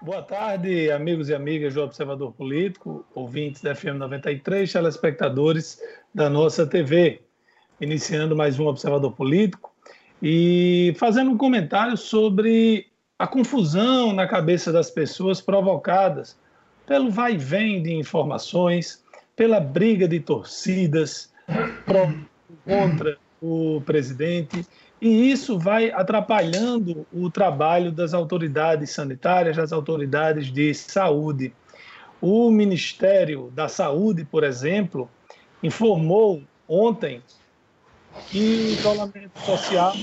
Boa tarde, amigos e amigas do Observador Político, ouvintes da FM 93, telespectadores da nossa TV. Iniciando mais um Observador Político e fazendo um comentário sobre a confusão na cabeça das pessoas provocadas pelo vai e vem de informações, pela briga de torcidas contra o presidente e isso vai atrapalhando o trabalho das autoridades sanitárias, das autoridades de saúde. O Ministério da Saúde, por exemplo, informou ontem que o isolamento social,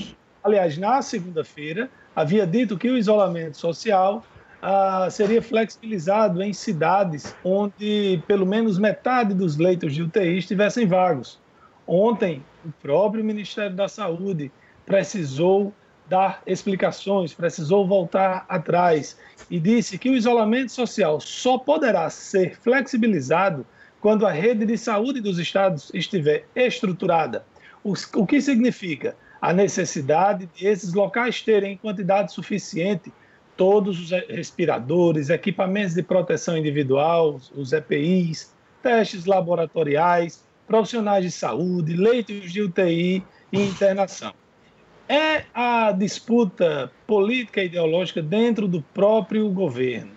aliás, na segunda-feira, havia dito que o isolamento social ah, seria flexibilizado em cidades onde pelo menos metade dos leitos de UTI estivessem vagos. Ontem, o próprio Ministério da Saúde precisou dar explicações, precisou voltar atrás e disse que o isolamento social só poderá ser flexibilizado quando a rede de saúde dos estados estiver estruturada. O que significa? A necessidade de esses locais terem em quantidade suficiente todos os respiradores, equipamentos de proteção individual, os EPIs, testes laboratoriais, profissionais de saúde, leitos de UTI e internação é a disputa política e ideológica dentro do próprio governo.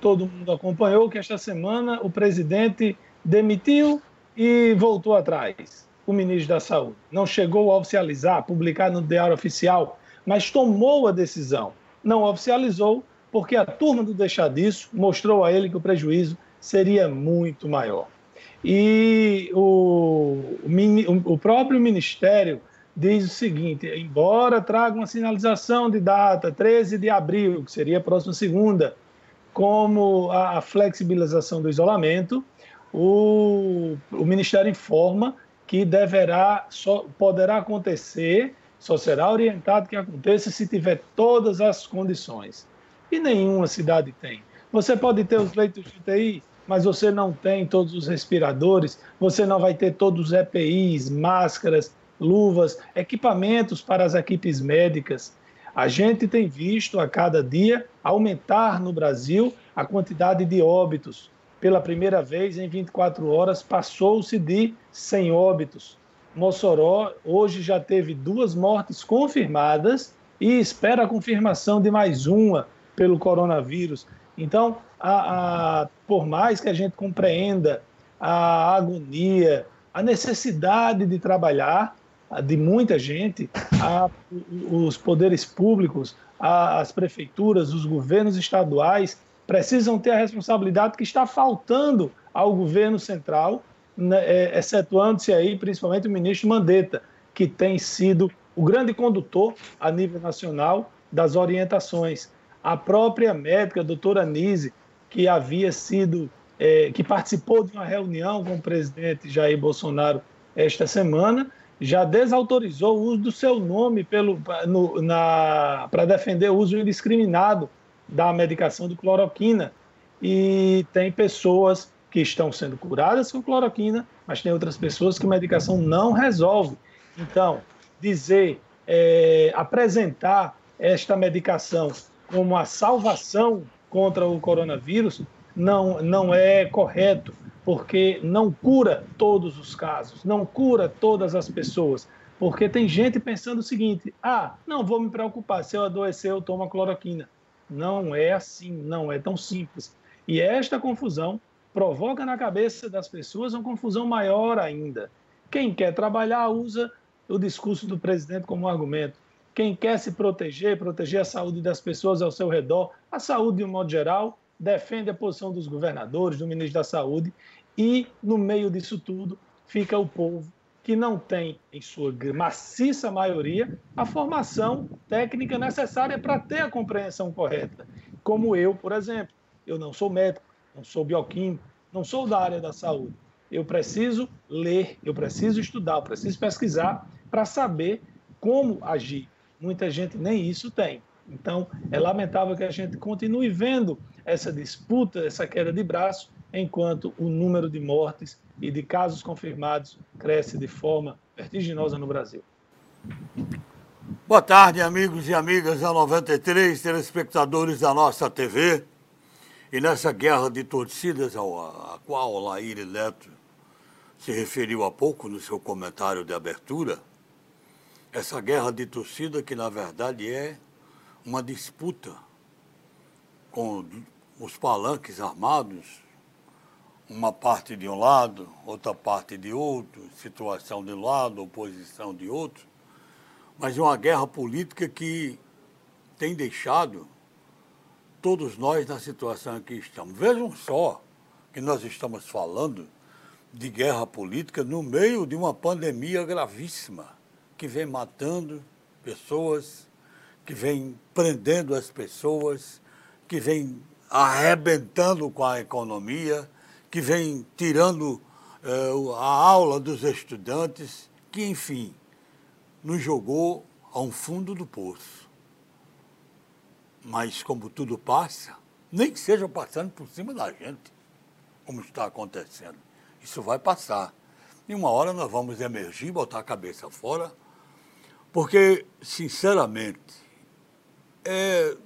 Todo mundo acompanhou que esta semana o presidente demitiu e voltou atrás o ministro da Saúde. Não chegou a oficializar, publicar no Diário Oficial, mas tomou a decisão. Não oficializou porque a turma do deixar disso mostrou a ele que o prejuízo seria muito maior. E o, o, próprio Ministério diz o seguinte: embora traga uma sinalização de data 13 de abril, que seria a próxima segunda, como a, flexibilização do isolamento, o, o Ministério informa que deverá, só poderá acontecer, só será orientado que aconteça se tiver todas as condições. E nenhuma cidade tem. Você pode ter os leitos de UTI, mas você não tem todos os respiradores, você não vai ter todos os EPIs, máscaras, luvas, equipamentos para as equipes médicas. A gente tem visto a cada dia aumentar no Brasil a quantidade de óbitos. Pela primeira vez em 24 horas, passou-se de 100 óbitos. Mossoró hoje já teve duas mortes confirmadas e espera a confirmação de mais uma pelo coronavírus. Então, a, a, por mais que a gente compreenda a agonia, a necessidade de trabalhar, de muita gente, a, os poderes públicos, a, as prefeituras, os governos estaduais precisam ter a responsabilidade que está faltando ao governo central, né, é, excetuando-se aí principalmente o ministro Mandetta, que tem sido o grande condutor a nível nacional das orientações. A própria médica, a doutora Nise, que havia sido, é, que participou de uma reunião com o presidente Jair Bolsonaro esta semana, já desautorizou o uso do seu nome para defender o uso indiscriminado da medicação de cloroquina. E tem pessoas que estão sendo curadas com cloroquina, mas tem outras pessoas que a medicação não resolve. Então, dizer, é, apresentar esta medicação como a salvação contra o coronavírus não, não é correto porque não cura todos os casos, não cura todas as pessoas. Porque tem gente pensando o seguinte: ah, não vou me preocupar, se eu adoecer, eu tomo a cloroquina. Não é assim, não é tão simples. E esta confusão provoca na cabeça das pessoas uma confusão maior ainda. Quem quer trabalhar usa o discurso do presidente como argumento. Quem quer se proteger, proteger a saúde das pessoas ao seu redor, a saúde de um modo geral, defende a posição dos governadores, do ministro da Saúde, e no meio disso tudo fica o povo que não tem, em sua maciça maioria, a formação técnica necessária para ter a compreensão correta. Como eu, por exemplo. Eu não sou médico, não sou bioquímico, não sou da área da saúde. Eu preciso ler, eu preciso estudar, eu preciso pesquisar para saber como agir. Muita gente nem isso tem. Então, é lamentável que a gente continue vendo essa disputa, essa queda de braço, enquanto o número de mortes e de casos confirmados cresce de forma vertiginosa no Brasil. Boa tarde, amigos e amigas da 93, telespectadores da nossa TV. E nessa guerra de torcidas, a qual Laíre Neto se referiu há pouco no seu comentário de abertura, essa guerra de torcida que na verdade é uma disputa com os palanques armados, uma parte de um lado, outra parte de outro, situação de um lado, oposição de outro, mas uma guerra política que tem deixado todos nós na situação em que estamos. Vejam só que nós estamos falando de guerra política no meio de uma pandemia gravíssima que vem matando pessoas, que vem prendendo as pessoas, que vem arrebentando com a economia, que vem tirando uh, a aula dos estudantes, que, enfim, nos jogou a um fundo do poço. Mas, como tudo passa, nem que seja passando por cima da gente, como está acontecendo. Isso vai passar. E uma hora nós vamos emergir, botar a cabeça fora, porque, sinceramente, é,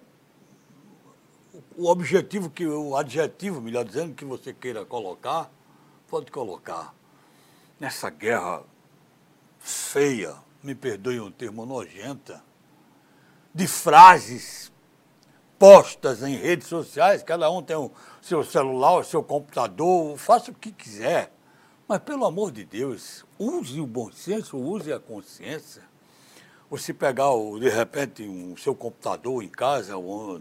o objetivo, que o adjetivo, melhor dizendo, que você queira colocar, pode colocar. Nessa guerra feia, me perdoe um termo nojenta, de frases postas em redes sociais, cada um tem o seu celular, o seu computador, faça o que quiser. Mas, pelo amor de Deus, use o bom senso, use a consciência. Você pegar, de repente, o um, seu computador em casa, ou,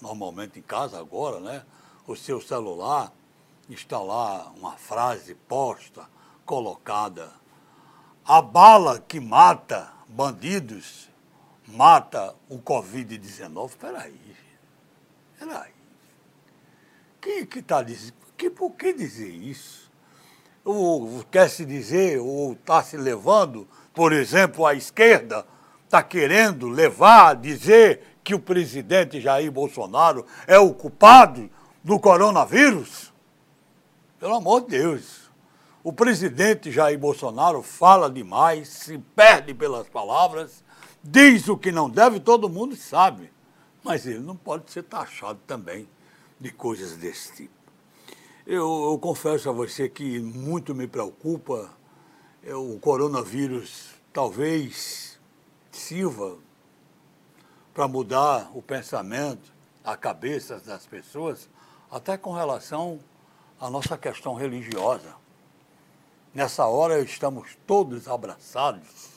normalmente em casa agora, né? O seu celular, instalar uma frase posta, colocada. A bala que mata bandidos mata o Covid-19. Espera aí. Espera aí. Quem que está dizendo? Que, por que dizer isso? Ou quer se dizer, ou está se levando, por exemplo, a esquerda está querendo levar, dizer que o presidente Jair Bolsonaro é o culpado do coronavírus? Pelo amor de Deus. O presidente Jair Bolsonaro fala demais, se perde pelas palavras, diz o que não deve, todo mundo sabe. Mas ele não pode ser taxado também de coisas desse tipo. Eu, eu confesso a você que muito me preocupa é, o coronavírus, talvez sirva para mudar o pensamento, a cabeça das pessoas, até com relação à nossa questão religiosa. Nessa hora estamos todos abraçados,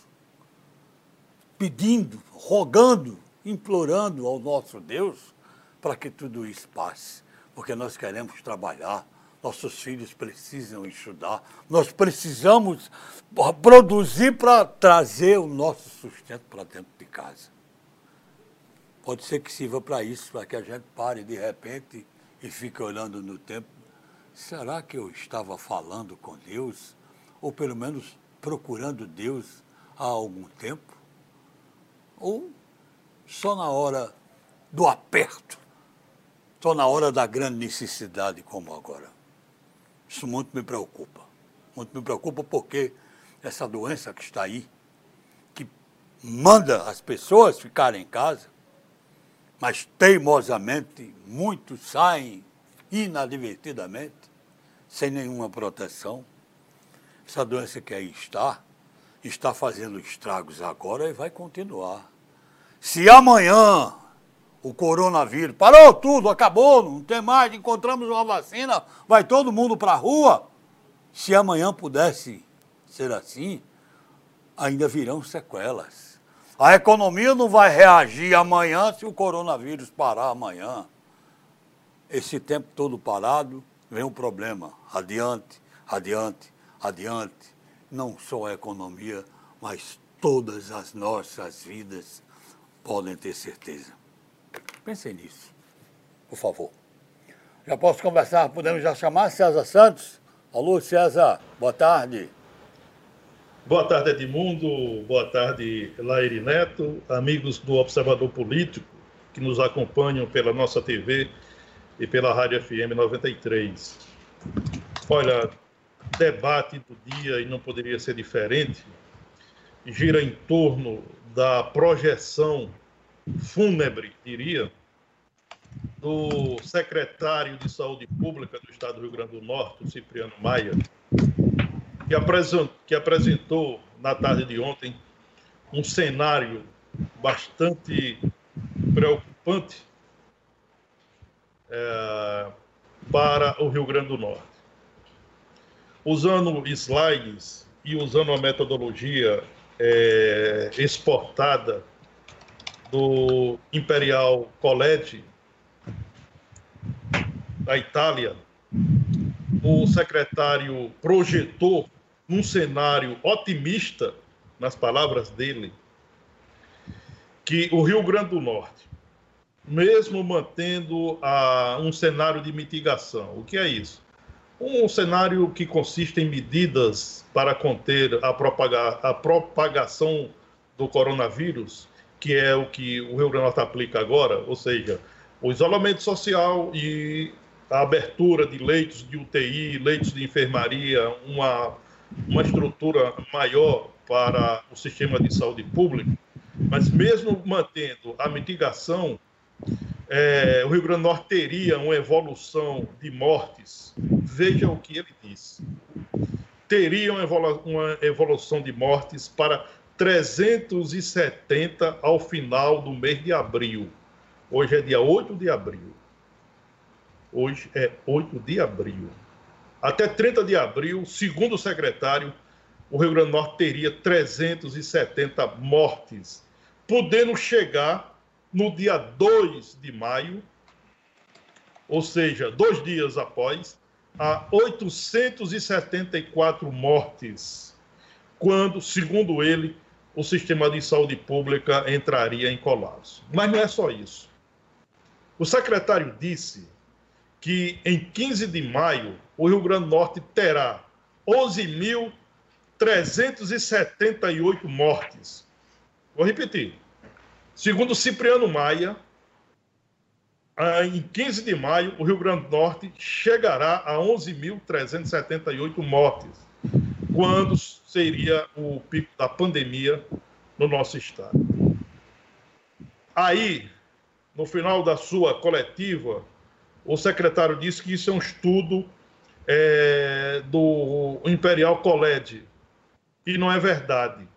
pedindo, rogando, implorando ao nosso Deus para que tudo isso passe, porque nós queremos trabalhar, nossos filhos precisam estudar, nós precisamos produzir para trazer o nosso sustento para dentro de casa. Pode ser que sirva para isso, para que a gente pare de repente e fique olhando no tempo. Será que eu estava falando com Deus? Ou pelo menos procurando Deus há algum tempo? Ou só na hora do aperto? Só na hora da grande necessidade como agora? Isso muito me preocupa. Muito me preocupa porque essa doença que está aí, que manda as pessoas ficarem em casa, mas teimosamente muitos saem inadvertidamente, sem nenhuma proteção. Essa doença que aí está, está fazendo estragos agora e vai continuar. Se amanhã o coronavírus parou tudo, acabou, não tem mais, encontramos uma vacina, vai todo mundo para a rua. Se amanhã pudesse ser assim, ainda virão sequelas. A economia não vai reagir amanhã se o coronavírus parar amanhã. Esse tempo todo parado, vem um problema. Adiante, adiante, adiante. Não só a economia, mas todas as nossas vidas podem ter certeza. Pensem nisso, por favor. Já posso conversar? Podemos já chamar César Santos? Alô, César, boa tarde. Boa tarde, Edmundo. Boa tarde, Laire Neto, amigos do Observador Político que nos acompanham pela nossa TV e pela Rádio FM 93. Olha, debate do dia, e não poderia ser diferente, gira em torno da projeção fúnebre, diria, do secretário de Saúde Pública do Estado do Rio Grande do Norte, o Cipriano Maia, que apresentou, que apresentou na tarde de ontem um cenário bastante preocupante é, para o Rio Grande do Norte. Usando slides e usando a metodologia é, exportada do Imperial College da Itália, o secretário projetou um cenário otimista, nas palavras dele, que o Rio Grande do Norte, mesmo mantendo a, um cenário de mitigação, o que é isso? Um cenário que consiste em medidas para conter a, propaga, a propagação do coronavírus, que é o que o Rio Grande do Norte aplica agora, ou seja, o isolamento social e a abertura de leitos de UTI, leitos de enfermaria, uma, uma estrutura maior para o sistema de saúde pública, mas mesmo mantendo a mitigação, é, o Rio Grande do Norte teria uma evolução de mortes. Veja o que ele disse. Teria uma, evolu uma evolução de mortes para 370 ao final do mês de abril. Hoje é dia 8 de abril. Hoje é 8 de abril. Até 30 de abril, segundo o secretário, o Rio Grande do Norte teria 370 mortes, podendo chegar no dia 2 de maio, ou seja, dois dias após, a 874 mortes, quando, segundo ele, o sistema de saúde pública entraria em colapso. Mas não é só isso. O secretário disse que em 15 de maio o Rio Grande do Norte terá 11.378 mortes. Vou repetir. Segundo Cipriano Maia, em 15 de maio, o Rio Grande do Norte chegará a 11.378 mortes, quando seria o pico da pandemia no nosso estado. Aí, no final da sua coletiva, o secretário disse que isso é um estudo é, do Imperial College. E não é verdade.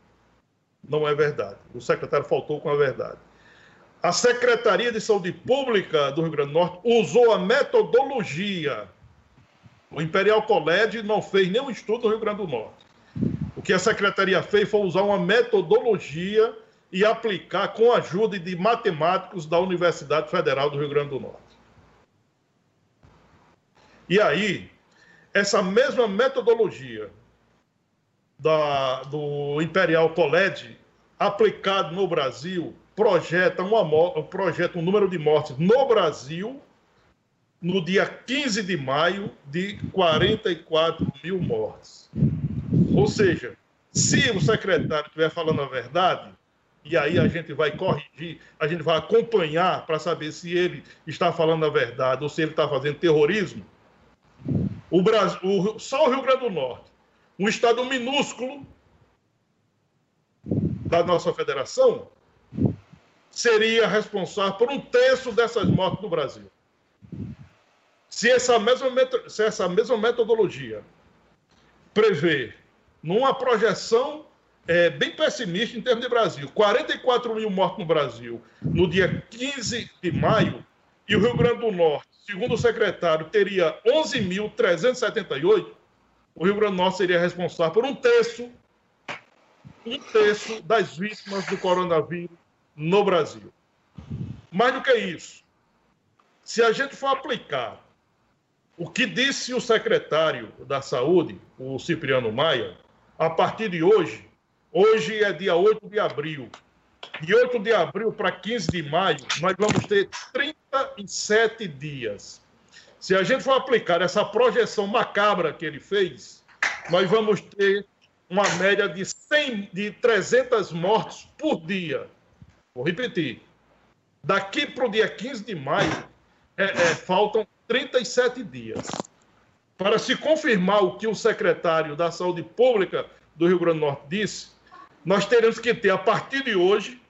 Não é verdade. O secretário faltou com a verdade. A Secretaria de Saúde Pública do Rio Grande do Norte usou a metodologia. O Imperial College não fez nenhum estudo no Rio Grande do Norte. O que a secretaria fez foi usar uma metodologia e aplicar com a ajuda de matemáticos da Universidade Federal do Rio Grande do Norte. E aí, essa mesma metodologia da, do Imperial College, aplicado no Brasil, projeta, uma, projeta um número de mortes no Brasil, no dia 15 de maio, de 44 mil mortes. Ou seja, se o secretário estiver falando a verdade, e aí a gente vai corrigir, a gente vai acompanhar para saber se ele está falando a verdade ou se ele está fazendo terrorismo, o Brasil, só o Rio Grande do Norte, um estado minúsculo da nossa federação, seria responsável por um terço dessas mortes no Brasil. Se essa mesma, se essa mesma metodologia prevê, numa projeção é, bem pessimista em termos de Brasil, 44 mil mortos no Brasil no dia 15 de maio, e o Rio Grande do Norte segundo o secretário, teria 11.378, o Rio Grande do Norte seria responsável por um terço, um terço das vítimas do coronavírus no Brasil. Mais do que isso, se a gente for aplicar o que disse o secretário da Saúde, o Cipriano Maia, a partir de hoje, hoje é dia 8 de abril, de 8 de abril para 15 de maio, nós vamos ter 37 dias. Se a gente for aplicar essa projeção macabra que ele fez, nós vamos ter uma média de 100, de 300 mortes por dia. Vou repetir. Daqui para o dia 15 de maio, é, é, faltam 37 dias. Para se confirmar o que o secretário da Saúde Pública do Rio Grande do Norte disse, nós teremos que ter, a partir de hoje,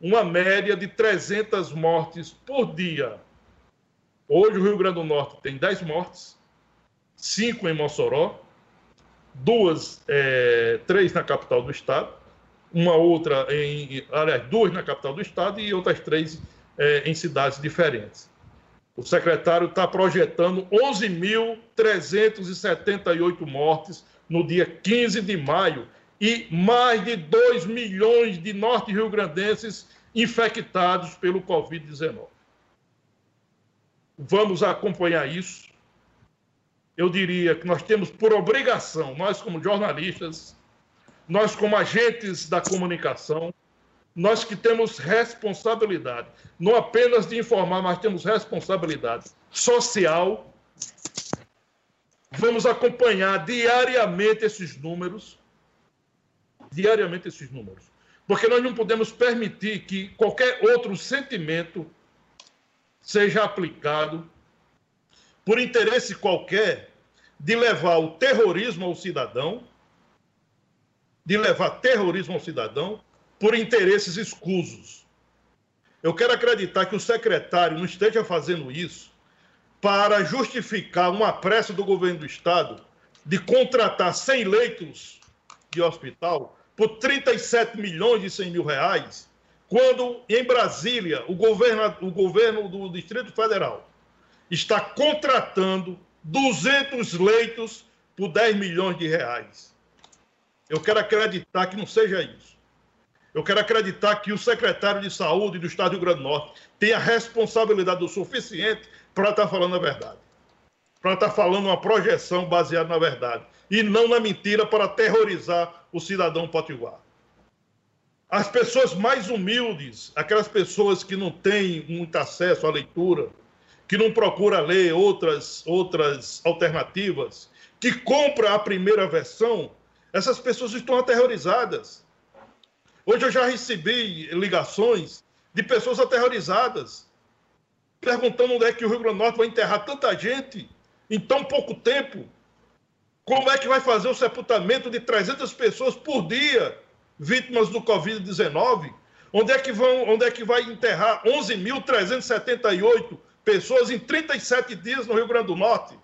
uma média de 300 mortes por dia. Hoje o Rio Grande do Norte tem 10 mortes, 5 em Mossoró, duas, é, três na capital do estado, uma outra em, aliás, duas na capital do estado e outras três é, em cidades diferentes. O secretário está projetando 11.378 mortes no dia 15 de maio e mais de 2 milhões de norte-riograndenses infectados pelo Covid-19. Vamos acompanhar isso. Eu diria que nós temos por obrigação, nós como jornalistas, nós como agentes da comunicação, nós que temos responsabilidade, não apenas de informar, mas temos responsabilidade social. Vamos acompanhar diariamente esses números, diariamente esses números, porque nós não podemos permitir que qualquer outro sentimento seja aplicado por interesse qualquer de levar o terrorismo ao cidadão, de levar terrorismo ao cidadão por interesses escusos. Eu quero acreditar que o secretário não esteja fazendo isso para justificar uma pressa do governo do Estado de contratar 100 leitos de hospital por 37 milhões e 100 mil reais, quando em Brasília o governo, o governo do Distrito Federal está contratando 200 leitos por 10 milhões de reais. Eu quero acreditar que não seja isso. Eu quero acreditar que o secretário de Saúde do Estado do Rio Grande do Norte tenha responsabilidade o suficiente para estar falando a verdade. Para estar falando uma projeção baseada na verdade. E não na mentira para aterrorizar o cidadão potiguar. As pessoas mais humildes, aquelas pessoas que não têm muito acesso à leitura, que não procura ler outras, outras alternativas, que compra a primeira versão, essas pessoas estão aterrorizadas. Hoje eu já recebi ligações de pessoas aterrorizadas, perguntando onde é que o Rio Grande do Norte vai enterrar tanta gente em tão pouco tempo. Como é que vai fazer o sepultamento de 300 pessoas por dia vítimas do Covid-19? Onde é que vão, onde é que vai enterrar 11.378 pessoas em 37 dias no Rio Grande do Norte?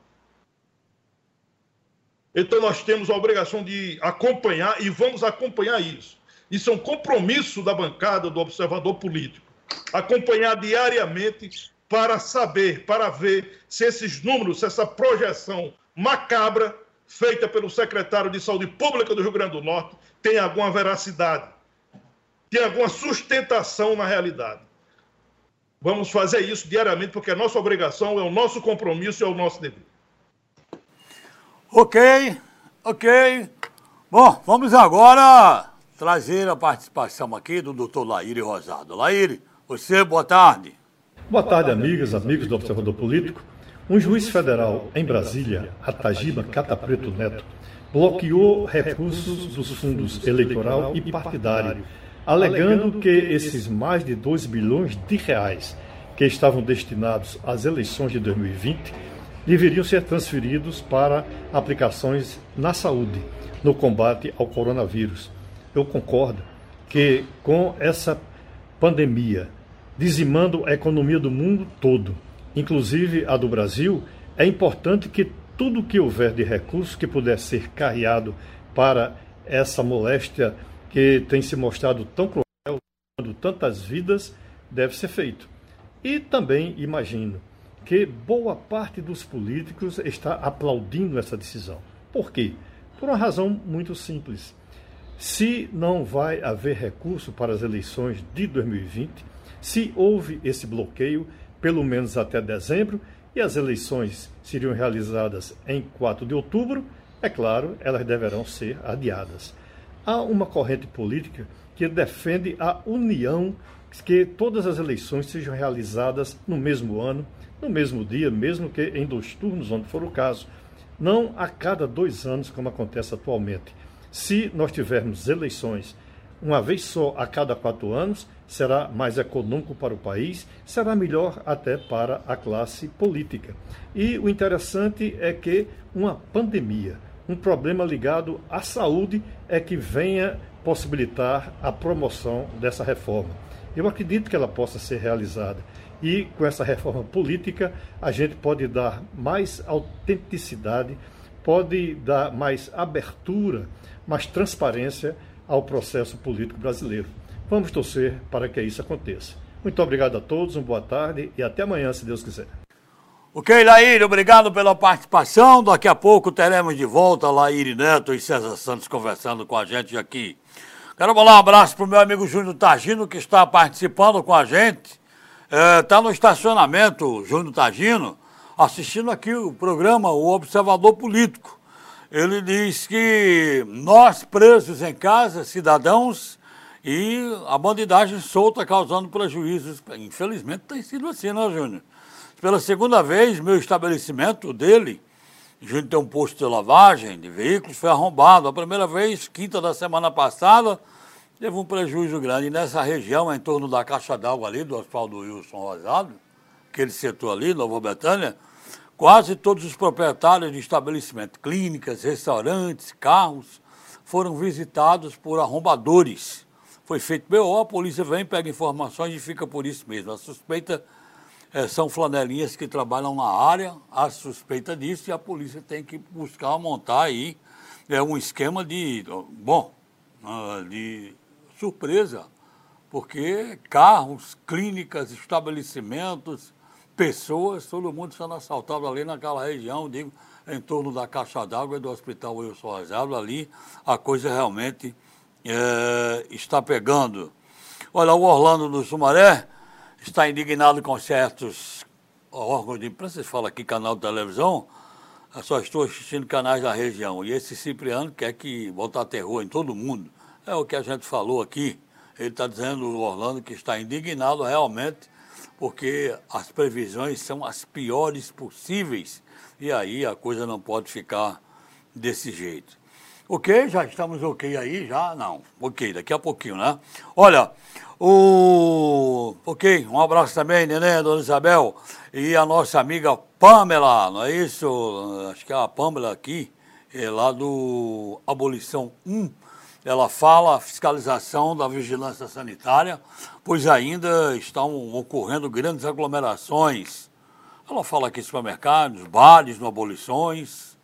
Então nós temos a obrigação de acompanhar e vamos acompanhar isso. Isso é um compromisso da bancada do observador político. Acompanhar diariamente para saber, para ver se esses números, se essa projeção macabra feita pelo secretário de Saúde Pública do Rio Grande do Norte tem alguma veracidade, tem alguma sustentação na realidade. Vamos fazer isso diariamente, porque é nossa obrigação, é o nosso compromisso e é o nosso dever. Ok, ok. Bom, vamos agora trazer a participação aqui do doutor Laíre Rosado. Laíre, você, boa tarde. Boa tarde, amigas, amigos do Observador Político. Um juiz federal em Brasília, Atagiba Catapreto Neto, bloqueou recursos dos fundos eleitoral e partidário, alegando que esses mais de 2 bilhões de reais que estavam destinados às eleições de 2020 deveriam ser transferidos para aplicações na saúde, no combate ao coronavírus eu concordo que com essa pandemia dizimando a economia do mundo todo, inclusive a do Brasil, é importante que tudo que houver de recursos que puder ser carreado para essa moléstia que tem se mostrado tão cruel, tantas vidas, deve ser feito. E também imagino que boa parte dos políticos está aplaudindo essa decisão. Por quê? Por uma razão muito simples. Se não vai haver recurso para as eleições de 2020, se houve esse bloqueio, pelo menos até dezembro, e as eleições seriam realizadas em 4 de outubro, é claro, elas deverão ser adiadas. Há uma corrente política que defende a união, que todas as eleições sejam realizadas no mesmo ano, no mesmo dia, mesmo que em dois turnos, onde for o caso, não a cada dois anos, como acontece atualmente. Se nós tivermos eleições uma vez só a cada quatro anos, será mais econômico para o país, será melhor até para a classe política. E o interessante é que uma pandemia, um problema ligado à saúde, é que venha possibilitar a promoção dessa reforma. Eu acredito que ela possa ser realizada. E com essa reforma política, a gente pode dar mais autenticidade, pode dar mais abertura, mais transparência ao processo político brasileiro. Vamos torcer para que isso aconteça. Muito obrigado a todos, uma boa tarde e até amanhã, se Deus quiser. Ok, Laíri, obrigado pela participação. Daqui a pouco teremos de volta Laíri Neto e César Santos conversando com a gente aqui. Quero mandar um abraço para o meu amigo Júnior Tagino, que está participando com a gente. Está é, no estacionamento, Júnior Tagino, assistindo aqui o programa O Observador Político. Ele diz que nós presos em casa, cidadãos, e a bandidagem solta causando prejuízos. Infelizmente tem sido assim, né, Júnior? Pela segunda vez, meu estabelecimento dele, junto tem um posto de lavagem de veículos, foi arrombado. A primeira vez, quinta da semana passada, teve um prejuízo grande. nessa região, em torno da caixa d'água ali, do Hospital do Wilson Rosado, aquele setor ali, Nova Betânia, quase todos os proprietários de estabelecimento, clínicas, restaurantes, carros, foram visitados por arrombadores. Foi feito BO, a polícia vem, pega informações e fica por isso mesmo. A suspeita é, são flanelinhas que trabalham na área, há suspeita disso e a polícia tem que buscar montar aí é, um esquema de, bom, ah, de surpresa, porque carros, clínicas, estabelecimentos, pessoas, todo mundo sendo assaltado ali naquela região, digo, em torno da caixa d'água e do Hospital Wilson Rosado, ali a coisa realmente é, está pegando. Olha, o Orlando do Sumaré, está indignado com certos órgãos de imprensa, vocês falam aqui canal de televisão, eu só estou assistindo canais da região. E esse Cipriano quer que botar terror em todo mundo. É o que a gente falou aqui. Ele está dizendo, o Orlando, que está indignado realmente, porque as previsões são as piores possíveis. E aí a coisa não pode ficar desse jeito. Ok, já estamos ok aí, já? Não. Ok, daqui a pouquinho, né? Olha, o... Ok, um abraço também, Nenê, Dona Isabel, e a nossa amiga Pamela, não é isso? Acho que é a Pamela aqui, é lá do Abolição 1. Ela fala a fiscalização da vigilância sanitária, pois ainda estão ocorrendo grandes aglomerações. Ela fala aqui supermercados, bares, no abolições,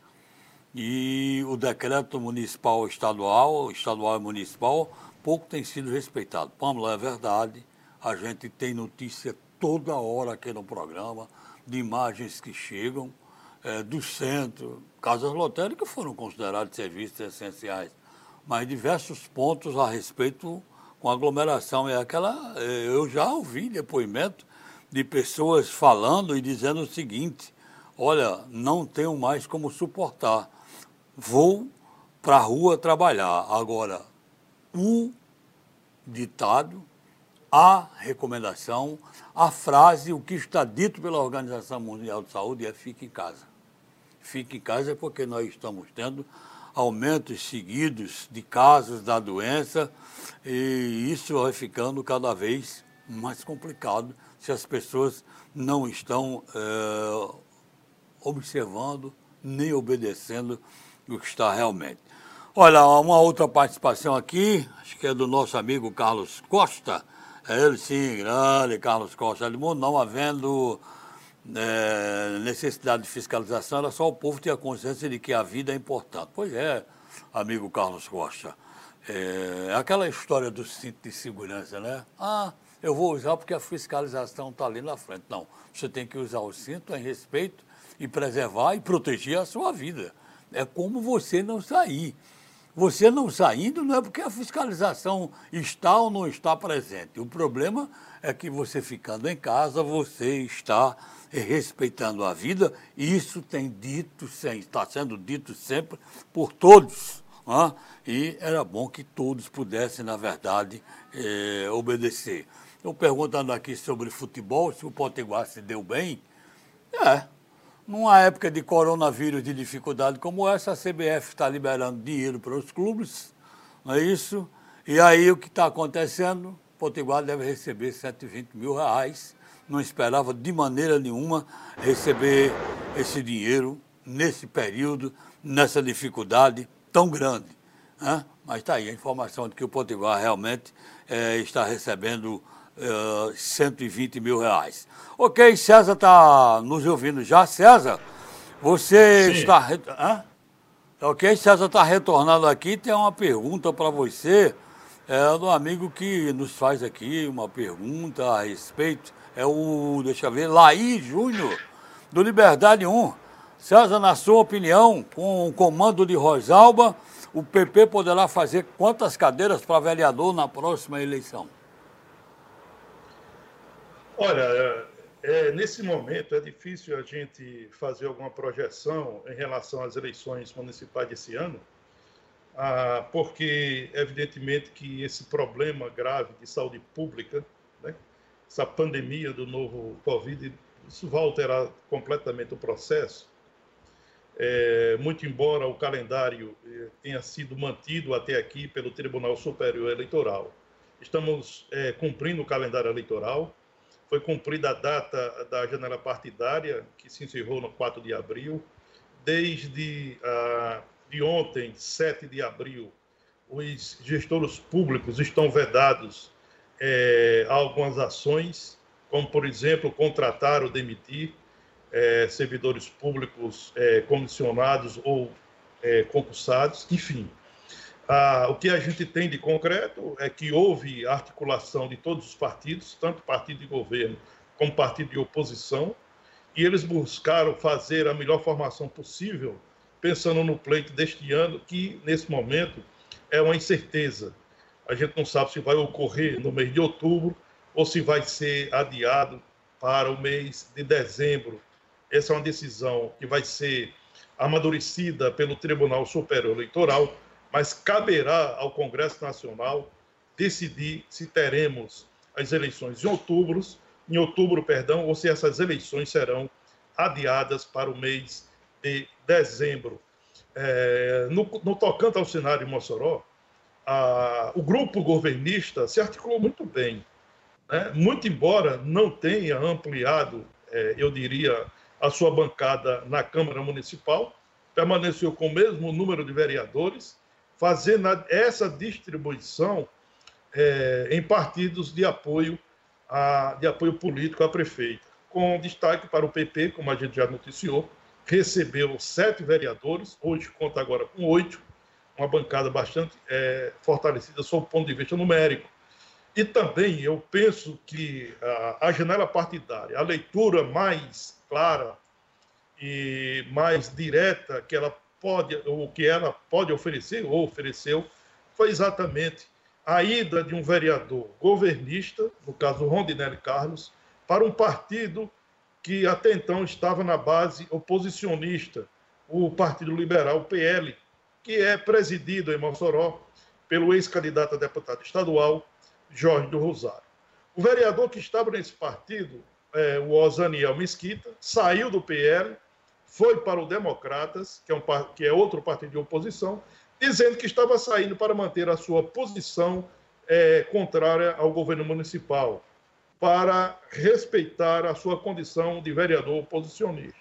e o decreto municipal estadual, estadual e municipal, pouco tem sido respeitado. Pamela, é verdade, a gente tem notícia toda hora aqui no programa de imagens que chegam é, do centro. Casas lotéricas foram consideradas serviços essenciais, mas diversos pontos a respeito com aglomeração. É aquela, é, eu já ouvi depoimento de pessoas falando e dizendo o seguinte: olha, não tenho mais como suportar, vou para a rua trabalhar. Agora, o ditado, a recomendação, a frase, o que está dito pela Organização Mundial de Saúde é fique em casa. Fique em casa porque nós estamos tendo aumentos seguidos de casos da doença e isso vai ficando cada vez mais complicado se as pessoas não estão é, observando nem obedecendo o que está realmente. Olha, uma outra participação aqui, acho que é do nosso amigo Carlos Costa. É ele sim, grande Carlos Costa. do mundo não havendo é, necessidade de fiscalização, era só o povo ter a consciência de que a vida é importante. Pois é, amigo Carlos Costa. É, aquela história do cinto de segurança, né? Ah, eu vou usar porque a fiscalização está ali na frente. Não, você tem que usar o cinto em respeito e preservar e proteger a sua vida. É como você não sair. Você não saindo não é porque a fiscalização está ou não está presente. O problema é que você ficando em casa, você está respeitando a vida. Isso tem dito, está sendo dito sempre por todos. Né? E era bom que todos pudessem, na verdade, eh, obedecer. Estou perguntando aqui sobre futebol, se o Potiguar se deu bem. É, numa época de coronavírus, de dificuldade como essa, a CBF está liberando dinheiro para os clubes, não é isso? E aí o que está acontecendo? O Potiguar deve receber 120 mil reais. Não esperava de maneira nenhuma receber esse dinheiro nesse período, nessa dificuldade tão grande. Né? Mas está aí a informação de que o Potiguar realmente é, está recebendo uh, 120 mil reais. Ok, César está nos ouvindo já. César, você Sim. está. Hã? Ok, César está retornando aqui. Tem uma pergunta para você. É do amigo que nos faz aqui uma pergunta a respeito. É o, deixa eu ver, Laí Júnior, do Liberdade 1. César, na sua opinião, com o comando de Rosalba, o PP poderá fazer quantas cadeiras para vereador na próxima eleição? Olha, é, é, nesse momento é difícil a gente fazer alguma projeção em relação às eleições municipais desse ano, ah, porque evidentemente que esse problema grave de saúde pública, essa pandemia do novo Covid, isso vai alterar completamente o processo. É, muito embora o calendário eh, tenha sido mantido até aqui pelo Tribunal Superior Eleitoral. Estamos é, cumprindo o calendário eleitoral, foi cumprida a data da janela partidária, que se encerrou no 4 de abril. Desde ah, de ontem, 7 de abril, os gestores públicos estão vedados é, algumas ações, como, por exemplo, contratar ou demitir é, servidores públicos é, comissionados ou é, concursados, enfim. Ah, o que a gente tem de concreto é que houve articulação de todos os partidos, tanto partido de governo como partido de oposição, e eles buscaram fazer a melhor formação possível, pensando no pleito deste ano, que nesse momento é uma incerteza. A gente não sabe se vai ocorrer no mês de outubro ou se vai ser adiado para o mês de dezembro. Essa é uma decisão que vai ser amadurecida pelo Tribunal Superior Eleitoral mas caberá ao Congresso Nacional decidir se teremos as eleições em outubro, em outubro, perdão, ou se essas eleições serão adiadas para o mês de dezembro. É, no, no, tocante ao cenário de Mossoró, a, o grupo governista se articulou muito bem, né? muito embora não tenha ampliado, é, eu diria, a sua bancada na Câmara Municipal, permaneceu com o mesmo número de vereadores, fazendo essa distribuição é, em partidos de apoio, a, de apoio político à prefeita, com destaque para o PP, como a gente já noticiou, recebeu sete vereadores, hoje conta agora com oito, uma bancada bastante é, fortalecida sob o ponto de vista numérico. E também eu penso que a, a janela partidária, a leitura mais clara e mais direta que ela pode, o que ela pode oferecer, ou ofereceu, foi exatamente a ida de um vereador governista, no caso Rondinelli Carlos, para um partido que até então estava na base oposicionista, o Partido Liberal, o PL, que é presidido em Mossoró pelo ex-candidato a deputado estadual, Jorge do Rosário. O vereador que estava nesse partido, é, o Osaniel Mesquita, saiu do PL foi para o Democratas, que é, um, que é outro partido de oposição, dizendo que estava saindo para manter a sua posição é, contrária ao governo municipal, para respeitar a sua condição de vereador oposicionista.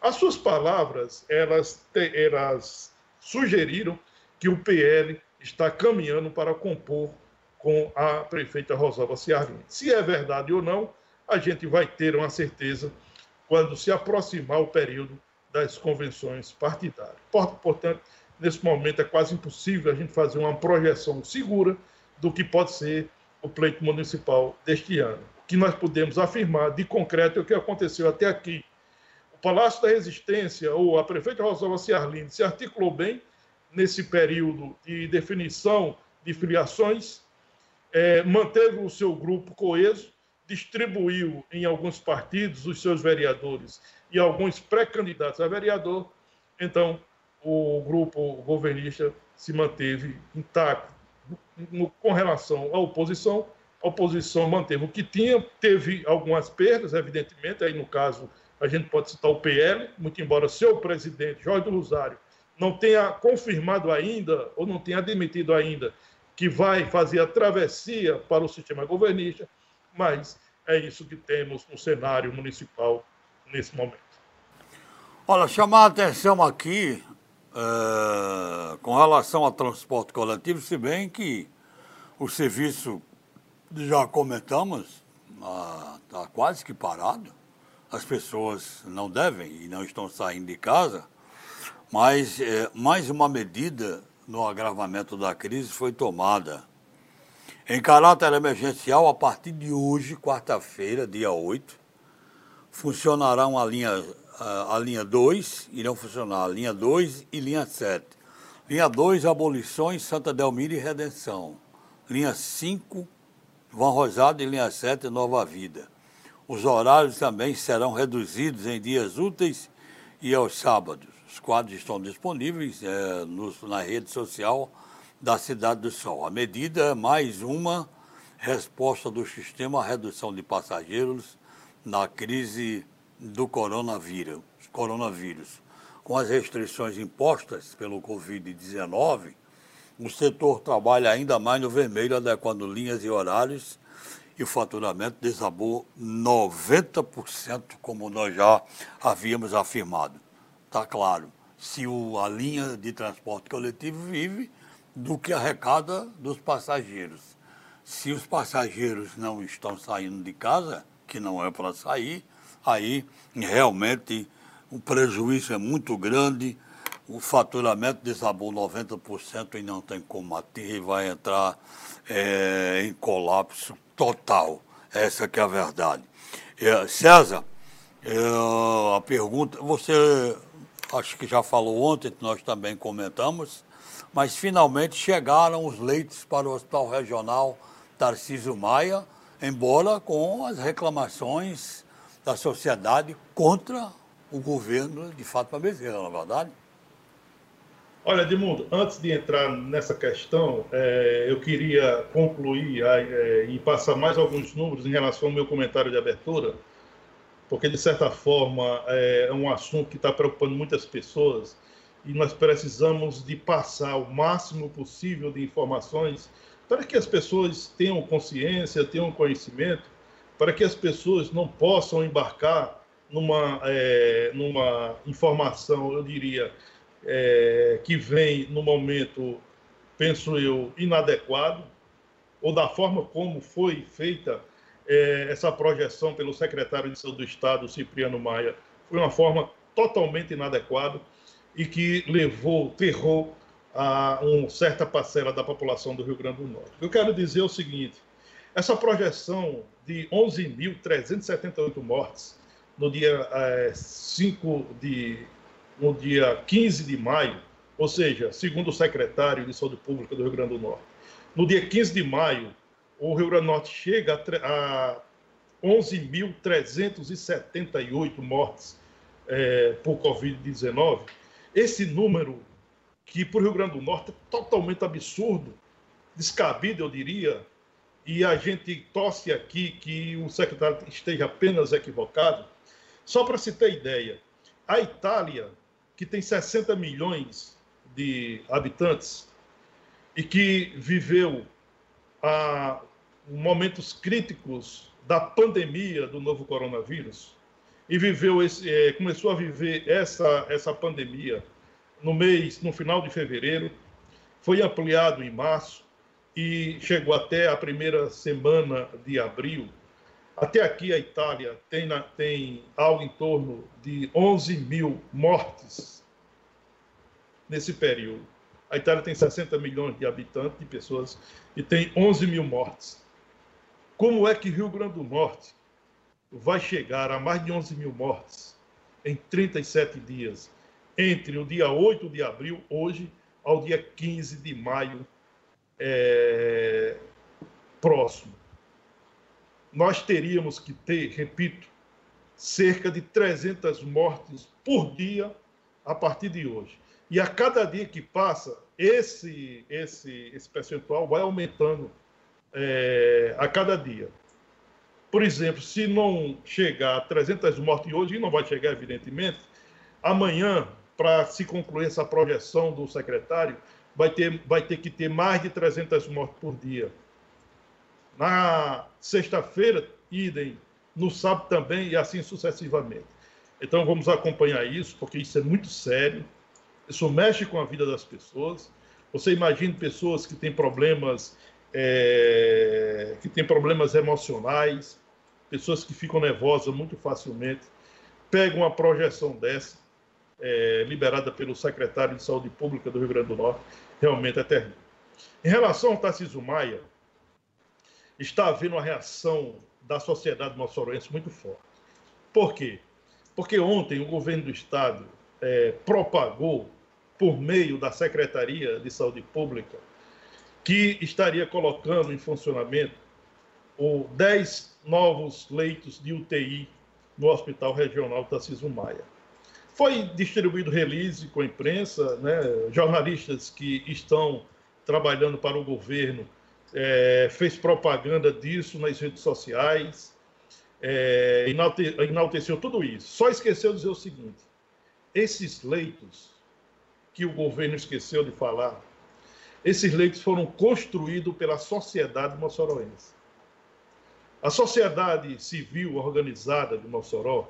As suas palavras, elas, elas sugeriram que o PL está caminhando para compor com a prefeita Rosalba Ciarline. Se é verdade ou não, a gente vai ter uma certeza quando se aproximar o período das convenções partidárias. Portanto, nesse momento é quase impossível a gente fazer uma projeção segura do que pode ser o pleito municipal deste ano. O que nós podemos afirmar de concreto é o que aconteceu até aqui. Palácio da Resistência, ou a prefeita Rosalba Ciarline, se articulou bem nesse período de definição de filiações, é, manteve o seu grupo coeso, distribuiu em alguns partidos os seus vereadores e alguns pré-candidatos a vereador, então o grupo governista se manteve intacto. No, com relação à oposição, a oposição manteve o que tinha, teve algumas perdas, evidentemente, aí no caso a gente pode citar o PL, muito embora seu presidente, Jorge do Rosário, não tenha confirmado ainda, ou não tenha admitido ainda, que vai fazer a travessia para o sistema governista, mas é isso que temos no cenário municipal nesse momento. Olha, chamar a atenção aqui é, com relação ao transporte coletivo, se bem que o serviço Já comentamos, está ah, quase que parado. As pessoas não devem e não estão saindo de casa, mas é, mais uma medida no agravamento da crise foi tomada. Em caráter emergencial, a partir de hoje, quarta-feira, dia 8, funcionarão a linha, a, a linha 2, irão funcionar a linha 2 e linha 7. Linha 2, abolições, Santa Delmira e Redenção. Linha 5, Van Rosado e linha 7, Nova Vida. Os horários também serão reduzidos em dias úteis e aos sábados. Os quadros estão disponíveis é, no, na rede social da Cidade do Sol. A medida é mais uma resposta do sistema à redução de passageiros na crise do coronavírus. coronavírus. Com as restrições impostas pelo Covid-19, o setor trabalha ainda mais no vermelho, adequando linhas e horários, e o faturamento desabou 90%, como nós já havíamos afirmado está claro, se o, a linha de transporte coletivo vive do que arrecada dos passageiros. Se os passageiros não estão saindo de casa, que não é para sair, aí realmente o prejuízo é muito grande, o faturamento desabou 90% e não tem como ater, vai entrar é, em colapso total. Essa que é a verdade. É, César, é, a pergunta, você acho que já falou ontem, nós também comentamos, mas finalmente chegaram os leitos para o Hospital Regional Tarcísio Maia, embora com as reclamações da sociedade contra o governo de Fátima Bezerra, na é verdade? Olha, Edmundo, antes de entrar nessa questão, é, eu queria concluir é, e passar mais alguns números em relação ao meu comentário de abertura porque de certa forma é, é um assunto que está preocupando muitas pessoas e nós precisamos de passar o máximo possível de informações para que as pessoas tenham consciência, tenham conhecimento, para que as pessoas não possam embarcar numa, é, numa informação, eu diria, é, que vem no momento, penso eu, inadequado, ou da forma como foi feita é, essa projeção pelo secretário de Saúde do Estado, Cipriano Maia, foi uma forma totalmente inadequada e que levou terror a uma certa parcela da população do Rio Grande do Norte. Eu quero dizer o seguinte: essa projeção de 11.378 mortes no dia é, 5 de no dia 15 de maio, ou seja, segundo o secretário de Saúde Pública do Rio Grande do Norte, no dia 15 de maio o Rio Grande do Norte chega a 11.378 mortes é, por Covid-19. Esse número, que para o Rio Grande do Norte é totalmente absurdo, descabido, eu diria, e a gente torce aqui que o secretário esteja apenas equivocado. Só para se ter ideia, a Itália, que tem 60 milhões de habitantes e que viveu a momentos críticos da pandemia do novo coronavírus e viveu esse, é, começou a viver essa, essa pandemia no mês, no final de fevereiro, foi ampliado em março e chegou até a primeira semana de abril. Até aqui a Itália tem, tem algo em torno de 11 mil mortes nesse período. A Itália tem 60 milhões de habitantes, de pessoas, e tem 11 mil mortes. Como é que Rio Grande do Norte vai chegar a mais de 11 mil mortes em 37 dias, entre o dia 8 de abril, hoje, ao dia 15 de maio é, próximo? Nós teríamos que ter, repito, cerca de 300 mortes por dia a partir de hoje. E a cada dia que passa, esse, esse, esse percentual vai aumentando é, a cada dia. Por exemplo, se não chegar a 300 mortes hoje, e não vai chegar, evidentemente, amanhã, para se concluir essa projeção do secretário, vai ter, vai ter que ter mais de 300 mortes por dia. Na sexta-feira, idem, no sábado também, e assim sucessivamente. Então, vamos acompanhar isso, porque isso é muito sério, isso mexe com a vida das pessoas. Você imagina pessoas que têm problemas é, que têm problemas emocionais, pessoas que ficam nervosas muito facilmente, pegam uma projeção dessa, é, liberada pelo secretário de Saúde Pública do Rio Grande do Norte, realmente é terrível. Em relação ao Tarcísio Maia, está havendo uma reação da sociedade moçoroense muito forte. Por quê? Porque ontem o governo do Estado é, propagou, por meio da Secretaria de Saúde Pública, que estaria colocando em funcionamento o 10 novos leitos de UTI no Hospital Regional Tarcísio Maia. Foi distribuído release com a imprensa, né? jornalistas que estão trabalhando para o governo é, fez propaganda disso nas redes sociais, é, enalte, enalteceu tudo isso. Só esqueceu de dizer o seguinte: esses leitos que o governo esqueceu de falar, esses leitos foram construídos pela sociedade moçoroense. A sociedade civil organizada de Mossoró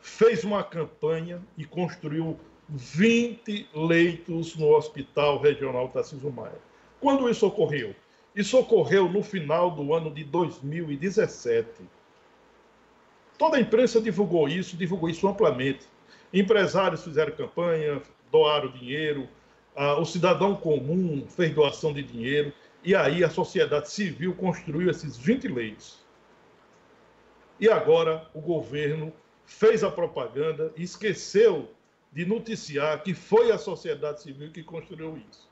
fez uma campanha e construiu 20 leitos no Hospital Regional Tarcísio Maia. Quando isso ocorreu? Isso ocorreu no final do ano de 2017. Toda a imprensa divulgou isso, divulgou isso amplamente. Empresários fizeram campanha, doaram dinheiro, o cidadão comum fez doação de dinheiro, e aí a sociedade civil construiu esses 20 leitos. E agora o governo fez a propaganda e esqueceu de noticiar que foi a sociedade civil que construiu isso.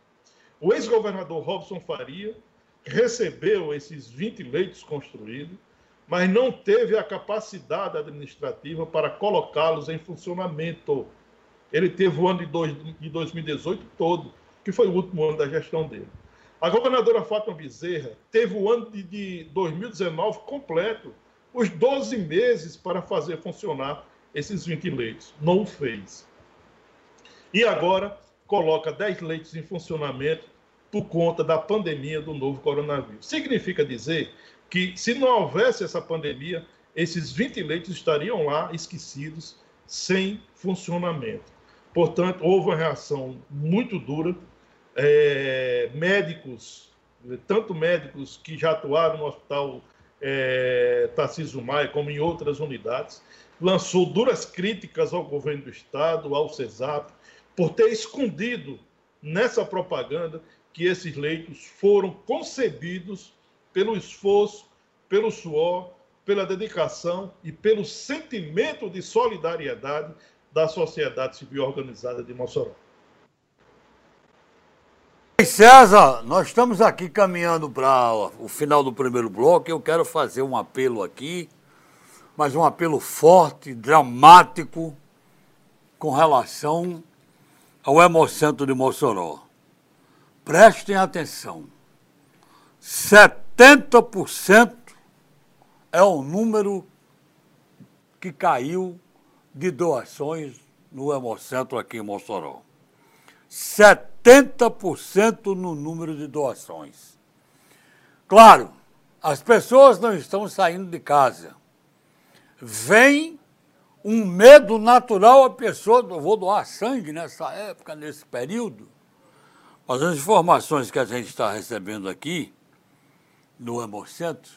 O ex-governador Robson Faria recebeu esses 20 leitos construídos, mas não teve a capacidade administrativa para colocá-los em funcionamento. Ele teve o ano de, dois, de 2018 todo, que foi o último ano da gestão dele. A governadora Fátima Bezerra teve o ano de 2019 completo, os 12 meses para fazer funcionar esses 20 leitos. Não o fez. E agora coloca 10 leitos em funcionamento por conta da pandemia do novo coronavírus. Significa dizer que, se não houvesse essa pandemia, esses 20 leitos estariam lá esquecidos, sem funcionamento. Portanto, houve uma reação muito dura. É, médicos, tanto médicos que já atuaram no hospital é, Tarcísio Maia, como em outras unidades, lançou duras críticas ao governo do Estado, ao CESAP, por ter escondido nessa propaganda que esses leitos foram concebidos pelo esforço, pelo suor, pela dedicação e pelo sentimento de solidariedade da sociedade civil organizada de Mossoró. César, nós estamos aqui caminhando para o final do primeiro bloco. Eu quero fazer um apelo aqui, mas um apelo forte, dramático, com relação ao Hemocentro de Mossoró. Prestem atenção. 70% é o número que caiu de doações no Hemocentro aqui em Mossoró. 70% no número de doações. Claro, as pessoas não estão saindo de casa. Vem um medo natural a pessoa, vou doar sangue nessa época, nesse período. Mas as informações que a gente está recebendo aqui no Hemocentro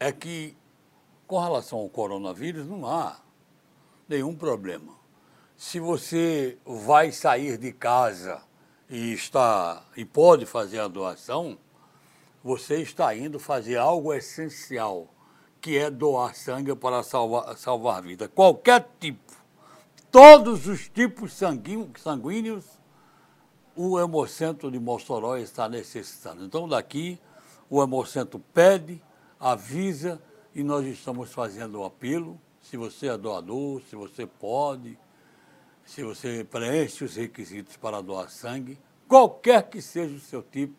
é que, com relação ao coronavírus, não há nenhum problema. Se você vai sair de casa e está e pode fazer a doação, você está indo fazer algo essencial, que é doar sangue para salvar, salvar vida. Qualquer tipo, todos os tipos sanguíneos o Hemocentro de Mossoró está necessitando. Então, daqui, o Hemocentro pede, avisa e nós estamos fazendo o apelo. Se você é doador, se você pode, se você preenche os requisitos para doar sangue, qualquer que seja o seu tipo,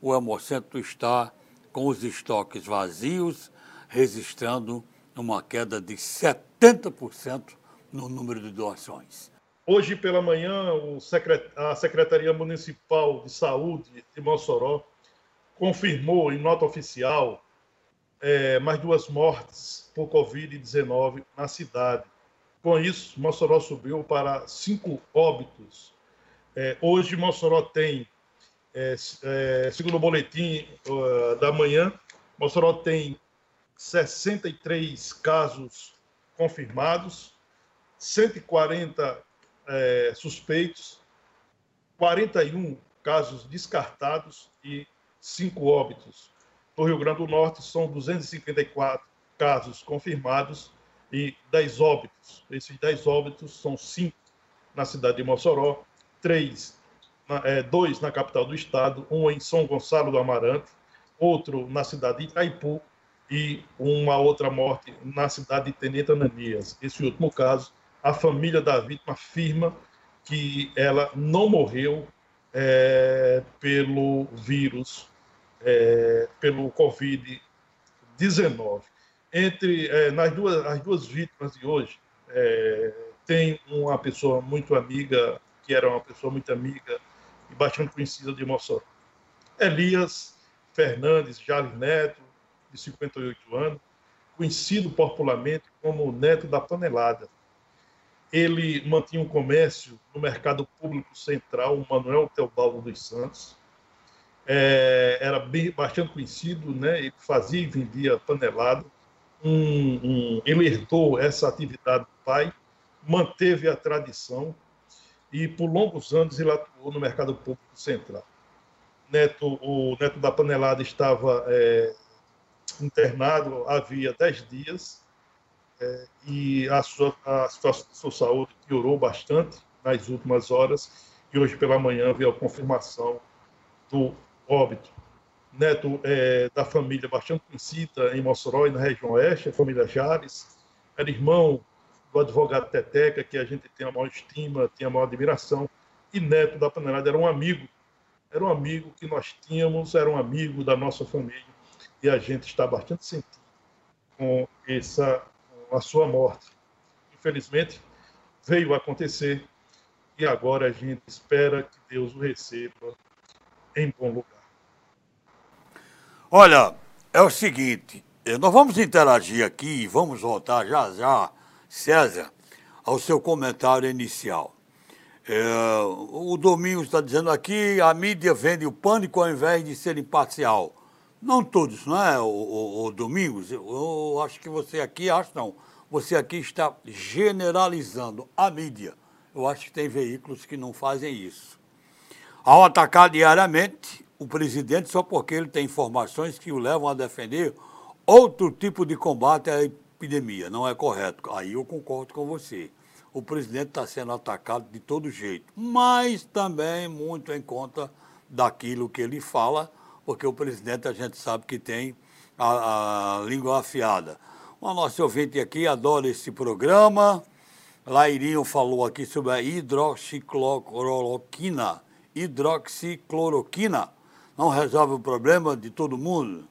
o Hemocentro está com os estoques vazios, registrando uma queda de 70% no número de doações. Hoje pela manhã, a Secretaria Municipal de Saúde de Mossoró confirmou em nota oficial é, mais duas mortes por Covid-19 na cidade. Com isso, Mossoró subiu para cinco óbitos. É, hoje, Mossoró tem é, é, segundo o boletim uh, da manhã, Mossoró tem 63 casos confirmados, 140 é, suspeitos, 41 casos descartados e 5 óbitos. No Rio Grande do Norte, são 254 casos confirmados e 10 óbitos. Esses 10 óbitos são 5 na cidade de Mossoró, 3 é, dois na capital do estado, um em São Gonçalo do Amarante, outro na cidade de Itaipu e uma outra morte na cidade de Tenente Ananias. Esse último caso, a família da vítima afirma que ela não morreu é, pelo vírus, é, pelo Covid-19. Entre é, nas duas, as duas vítimas de hoje, é, tem uma pessoa muito amiga, que era uma pessoa muito amiga e bastante conhecida de Mossoró. Elias Fernandes Jales Neto, de 58 anos, conhecido popularmente como Neto da Panelada. Ele mantinha um comércio no mercado público central, o Manuel Teobaldo dos Santos. É, era bem, bastante conhecido, né? ele fazia e vendia panelada. Um, um, ele herdou essa atividade do pai, manteve a tradição e por longos anos ele atuou no mercado público central. Neto, o Neto da Panelada estava é, internado havia 10 dias e a sua, a situação de sua saúde piorou bastante nas últimas horas. E hoje pela manhã veio a confirmação do óbito. Neto é da família bastante conhecida em Mossoró e na região oeste, a família Jales, era irmão do advogado Teteca, que a gente tem a maior estima, tem a maior admiração, e Neto da Panelada era um amigo, era um amigo que nós tínhamos, era um amigo da nossa família, e a gente está bastante sentido com essa, a sua morte. Infelizmente, veio acontecer, e agora a gente espera que Deus o receba em bom lugar. Olha, é o seguinte, nós vamos interagir aqui, vamos voltar já já César, ao seu comentário inicial. É, o Domingos está dizendo aqui, a mídia vende o pânico ao invés de ser imparcial. Não todos, não é, o, o, o Domingos? Eu, eu, acho que você aqui, acho não, você aqui está generalizando a mídia. Eu acho que tem veículos que não fazem isso. Ao atacar diariamente o presidente só porque ele tem informações que o levam a defender outro tipo de combate à epidemia, não é correto. Aí eu concordo com você. O presidente está sendo atacado de todo jeito, mas também muito em conta daquilo que ele fala, porque o presidente a gente sabe que tem a, a língua afiada. O nosso ouvinte aqui adora esse programa. Lairinho falou aqui sobre a hidroxicloroquina. Hidroxicloroquina não resolve o problema de todo mundo?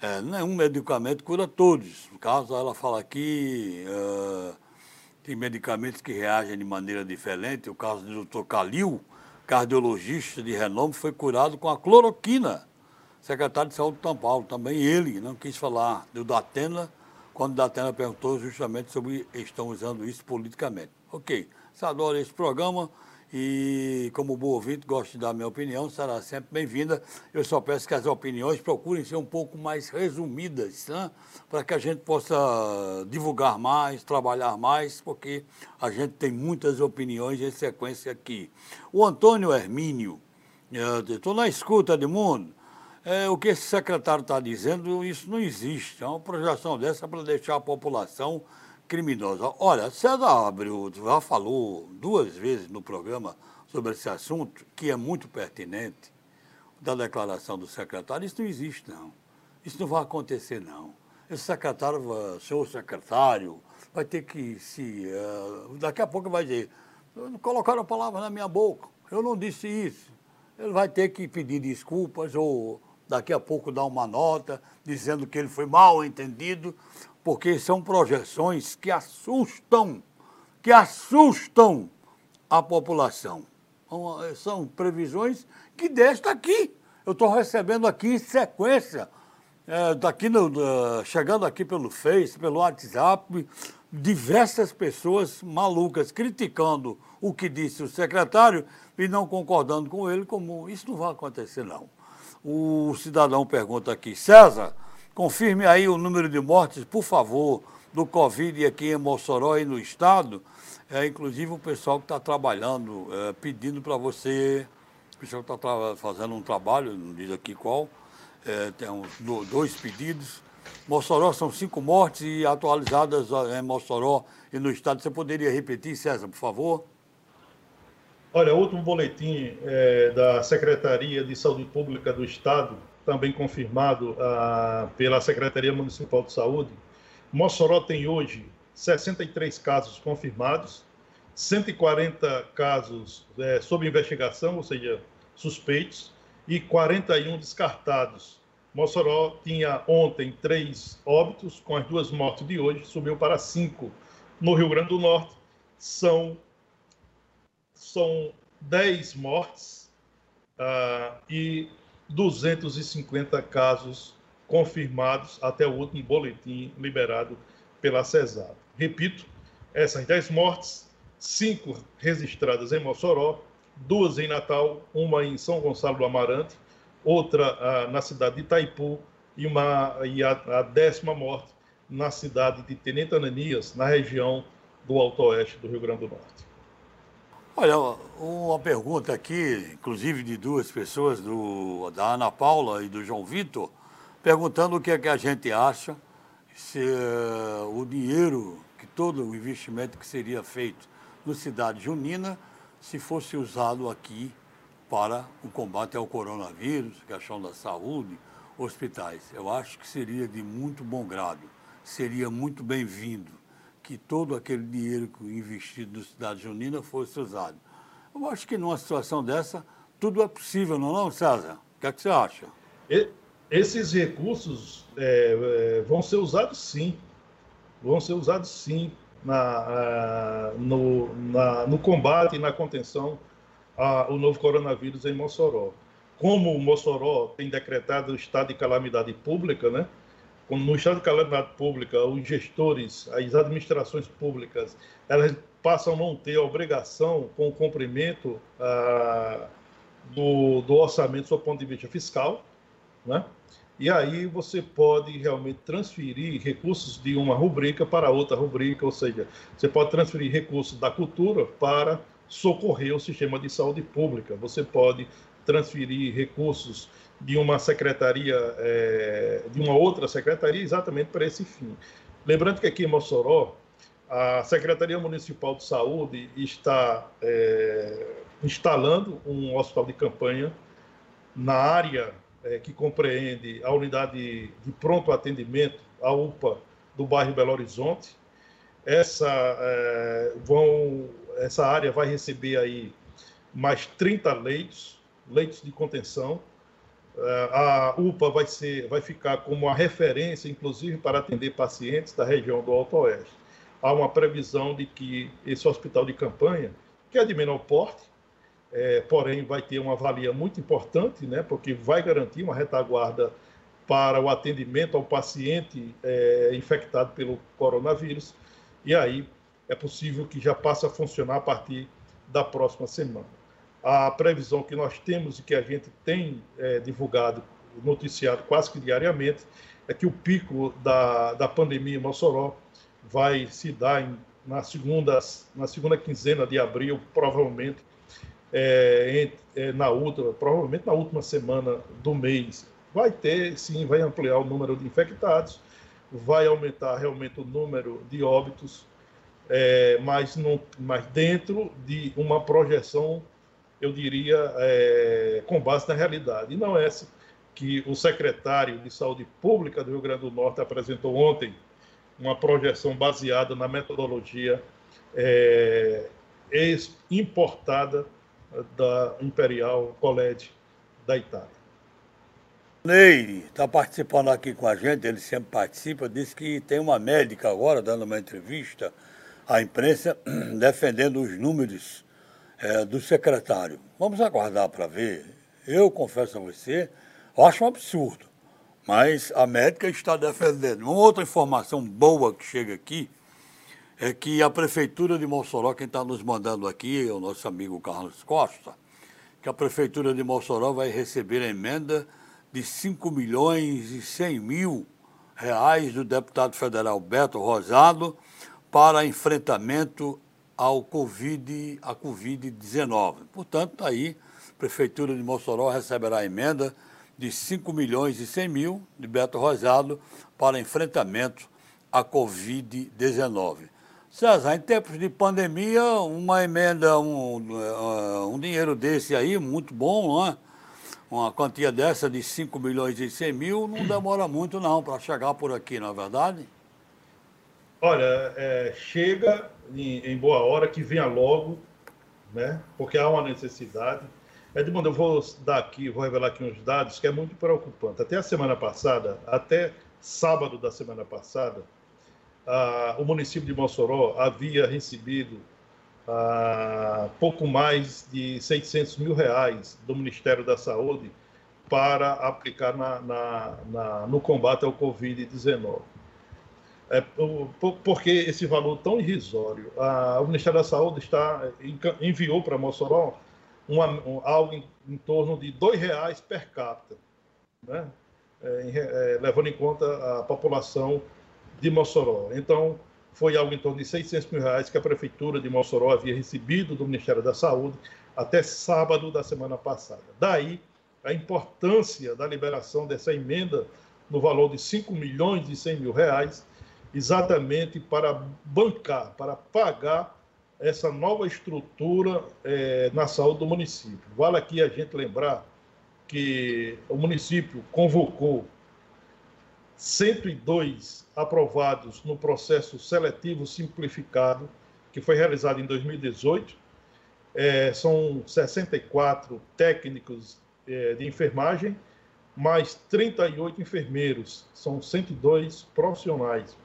É, nenhum medicamento cura todos. No caso, ela fala aqui, uh, tem medicamentos que reagem de maneira diferente. O caso do Dr. Calil, cardiologista de renome, foi curado com a cloroquina. Secretário de Saúde de São Paulo, também ele não quis falar do Datena, quando Datena perguntou justamente sobre estão usando isso politicamente. Ok, você adora esse programa, e, como bom ouvinte, gosto de dar minha opinião, será sempre bem-vinda. Eu só peço que as opiniões procurem ser um pouco mais resumidas, né? para que a gente possa divulgar mais, trabalhar mais, porque a gente tem muitas opiniões em sequência aqui. O Antônio Hermínio, estou na escuta de mundo. É, o que esse secretário está dizendo, isso não existe. É uma projeção dessa para deixar a população criminosa. Olha, César Abreu já falou duas vezes no programa sobre esse assunto, que é muito pertinente, da declaração do secretário. Isso não existe, não. Isso não vai acontecer, não. Esse secretário, senhor secretário, vai ter que se. Uh, daqui a pouco vai dizer: colocaram a palavra na minha boca, eu não disse isso. Ele vai ter que pedir desculpas ou daqui a pouco dar uma nota dizendo que ele foi mal entendido porque são projeções que assustam, que assustam a população. São previsões que desta aqui, eu estou recebendo aqui em sequência, é, daqui no, chegando aqui pelo Face, pelo WhatsApp, diversas pessoas malucas criticando o que disse o secretário e não concordando com ele, como isso não vai acontecer, não. O cidadão pergunta aqui, César, confirme aí o número de mortes, por favor, do Covid aqui em Mossoró e no estado. É, inclusive o pessoal que está trabalhando, é, pedindo para você, o pessoal que está fazendo um trabalho, não diz aqui qual, é, tem uns, dois pedidos. Mossoró são cinco mortes e atualizadas em Mossoró e no estado. Você poderia repetir, César, por favor? Olha, o último boletim é, da Secretaria de Saúde Pública do Estado, também confirmado ah, pela Secretaria Municipal de Saúde, Mossoró tem hoje 63 casos confirmados, 140 casos é, sob investigação, ou seja, suspeitos, e 41 descartados. Mossoró tinha ontem três óbitos, com as duas mortes de hoje, subiu para cinco. No Rio Grande do Norte, são são 10 mortes uh, e 250 casos confirmados até o último boletim liberado pela CESAP. Repito, essas 10 mortes, 5 registradas em Mossoró, duas em Natal, uma em São Gonçalo do Amarante, outra uh, na cidade de Itaipu e, uma, e a, a, décima morte na cidade de Tenente Ananias, na região do Alto Oeste do Rio Grande do Norte. Olha, uma pergunta aqui, inclusive de duas pessoas, do, da Ana Paula e do João Vitor, perguntando o que é que a gente acha se uh, o dinheiro, que todo o investimento que seria feito no Cidade Junina, se fosse usado aqui para o combate ao coronavírus, questão da saúde, hospitais. Eu acho que seria de muito bom grado, seria muito bem-vindo que todo aquele dinheiro investido no Cidade Junina fosse usado. Eu acho que numa situação dessa, tudo é possível, não é, não, César? O que, é que você acha? Esses recursos é, é, vão ser usados sim. Vão ser usados sim na, no, na, no combate e na contenção ao novo coronavírus em Mossoró. Como Mossoró tem decretado o estado de calamidade pública, né? No estado de calamidade pública, os gestores, as administrações públicas, elas passam a não ter obrigação com o cumprimento ah, do, do orçamento do ponto de vista fiscal, né? E aí você pode realmente transferir recursos de uma rubrica para outra rubrica, ou seja, você pode transferir recursos da cultura para socorrer o sistema de saúde pública. Você pode transferir recursos de uma secretaria, é, de uma outra secretaria, exatamente para esse fim. Lembrando que aqui em Mossoró, a Secretaria Municipal de Saúde está é, instalando um hospital de campanha na área é, que compreende a unidade de pronto atendimento, a UPA, do bairro Belo Horizonte. Essa, é, vão, essa área vai receber aí mais 30 leitos, leitos de contenção, a UPA vai, ser, vai ficar como uma referência, inclusive, para atender pacientes da região do Alto Oeste. Há uma previsão de que esse hospital de campanha, que é de menor porte, é, porém vai ter uma valia muito importante, né, porque vai garantir uma retaguarda para o atendimento ao paciente é, infectado pelo coronavírus, e aí é possível que já passe a funcionar a partir da próxima semana a previsão que nós temos e que a gente tem é, divulgado, noticiado quase que diariamente, é que o pico da, da pandemia em Mossoró vai se dar em, na, segunda, na segunda quinzena de abril, provavelmente é, é, na outra, provavelmente na última semana do mês. Vai ter, sim, vai ampliar o número de infectados, vai aumentar realmente o número de óbitos, é, mas, não, mas dentro de uma projeção eu diria, é, com base na realidade. E não essa que o secretário de Saúde Pública do Rio Grande do Norte apresentou ontem, uma projeção baseada na metodologia é, importada da Imperial College da Itália. Ney está participando aqui com a gente, ele sempre participa, disse que tem uma médica agora dando uma entrevista à imprensa defendendo os números é, do secretário. Vamos aguardar para ver. Eu confesso a você, acho um absurdo. Mas a médica está defendendo. Uma outra informação boa que chega aqui é que a Prefeitura de Mossoró, quem está nos mandando aqui é o nosso amigo Carlos Costa, que a Prefeitura de Mossoró vai receber a emenda de 5 milhões e 100 mil reais do deputado federal Beto Rosado para enfrentamento ao COVID, a Covid-19. Portanto, tá aí, a Prefeitura de Mossoró receberá a emenda de 5 milhões e 100 mil de Beto Rosado para enfrentamento à Covid-19. César, em tempos de pandemia, uma emenda, um, uh, um dinheiro desse aí, muito bom, não é? Uma quantia dessa de 5 milhões e 100 mil não demora muito não para chegar por aqui, não é verdade? Olha, é, chega em, em, boa hora, que venha logo, né? Porque há uma necessidade. Edmundo, eu vou dar aqui, vou revelar aqui uns dados que é muito preocupante. Até a semana passada, até sábado da semana passada, ah, o município de Mossoró havia recebido ah, pouco mais de 600 mil reais do Ministério da Saúde para aplicar na, na, na, no combate ao Covid-19. É, por que esse valor tão irrisório? Ah, o Ministério da Saúde está, enviou para Mossoró uma, um, algo em, em, torno de R$ reais per capita, né? É, é, levando em conta a população de Mossoró. Então, foi algo em torno de 600 mil reais que a Prefeitura de Mossoró havia recebido do Ministério da Saúde até sábado da semana passada. Daí, a importância da liberação dessa emenda no valor de 5 milhões e 100 mil reais, exatamente para bancar, para pagar essa nova estrutura é, na saúde do município. Vale aqui a gente lembrar que o município convocou 102 aprovados no processo seletivo simplificado, que foi realizado em 2018. É, são 64 técnicos é, de enfermagem, mais 38 enfermeiros, são 102 profissionais.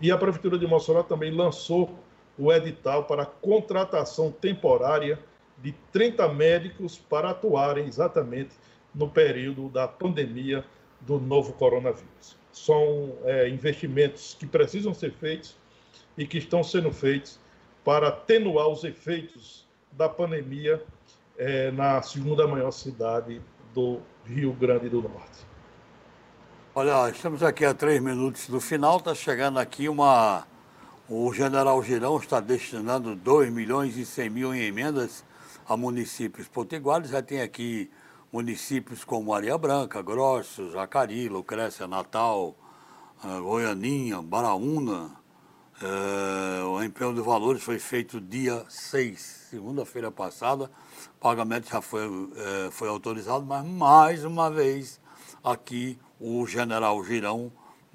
E a Prefeitura de Mossoró também lançou o edital para contratação temporária de 30 médicos para atuarem exatamente no período da pandemia do novo coronavírus são é, investimentos que precisam ser feitos e que estão sendo feitos para atenuar os efeitos da pandemia é, na segunda maior cidade do Rio Grande do Norte. Olha, estamos aqui a três minutos do final, está chegando aqui uma. O general Girão está destinando 2 milhões e 100 mil em emendas a municípios potiguares. Já tem aqui municípios como Areia Branca, Grossos, Jacari, Lucrécia, Natal, uh, Goianinha, Baraúna. Uh, o empenho de valores foi feito dia 6, segunda-feira passada. O pagamento já foi, uh, foi autorizado, mas mais uma vez aqui o general Girão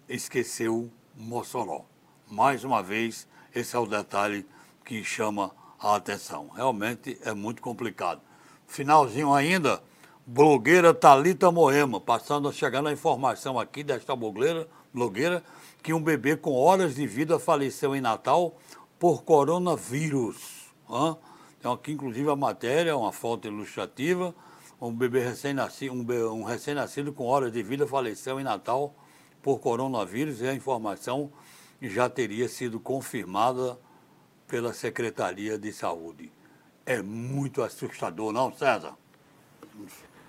esqueceu Mossoró. Mais uma vez, esse é o detalhe que chama a atenção. Realmente é muito complicado. Finalzinho ainda, blogueira Talita Moema, passando a chegar na informação aqui desta blogueira, blogueira que um bebê com horas de vida faleceu em Natal por coronavírus. Hã? Tem aqui inclusive a matéria, uma foto ilustrativa. Um bebê recém-nascido, um, um recém-nascido com horas de vida faleceu em Natal por coronavírus e a informação já teria sido confirmada pela Secretaria de Saúde. É muito assustador, não, César?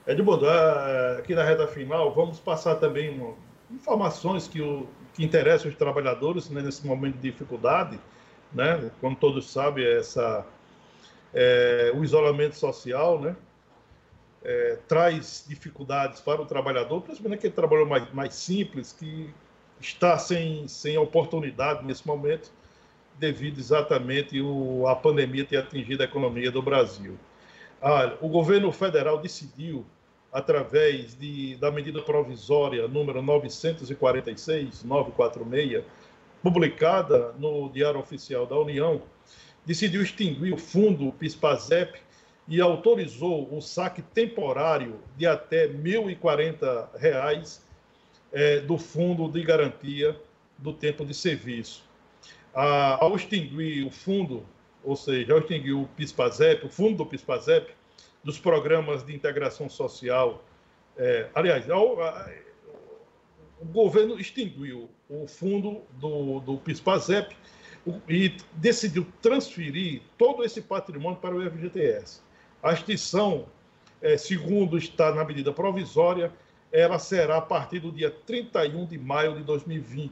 Edmundo, é, aqui na reta final, vamos passar também informações que, o, que interessam os trabalhadores né, nesse momento de dificuldade. Né? Como todos sabem, essa, é, o isolamento social né, é, traz dificuldades para o trabalhador, principalmente aquele trabalhador mais, mais simples, que está sem, sem oportunidade nesse momento, devido exatamente o, a pandemia ter atingido a economia do Brasil. Ah, o governo federal decidiu através de, da medida provisória número 946, 946, publicada no Diário Oficial da União, decidiu extinguir o fundo PISPAZEP e autorizou o saque temporário de até R$ 1.040 é, do fundo de garantia do tempo de serviço. Ah, ao extinguir o fundo, ou seja, ao extinguir o PISPAZEP, o fundo do PISPAZEP, dos programas de integração social. É, aliás, o, o, governo extinguiu o fundo do, do PISPAZEP e decidiu transferir todo esse patrimônio para o FGTS. A extinção, é, segundo está na medida provisória, ela será a partir do dia 31 de maio de 2020.